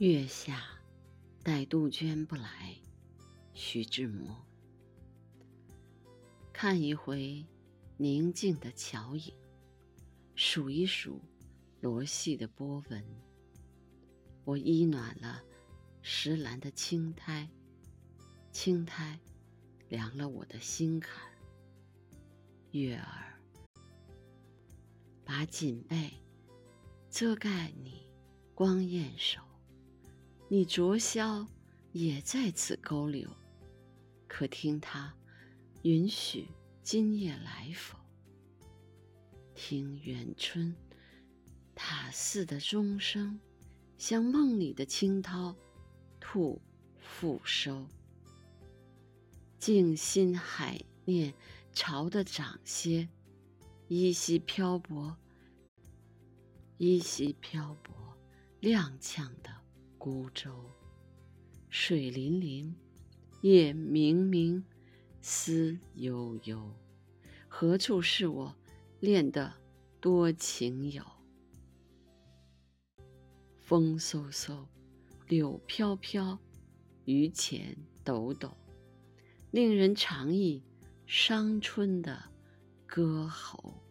月下，待杜鹃不来。徐志摩。看一回宁静的桥影，数一数罗细的波纹。我依暖了石栏的青苔，青苔凉了我的心坎。月儿，把锦被遮盖你光艳手。你着绡也在此勾留，可听他允许今夜来否？听远春塔寺的钟声，像梦里的清涛吐复收。静心海念潮的涨歇，依稀漂泊，依稀漂泊，踉跄的。孤舟，水粼粼，夜明明，思悠悠。何处是我恋的多情友？风嗖嗖，柳飘飘，榆钱抖抖，令人长忆伤春的歌喉。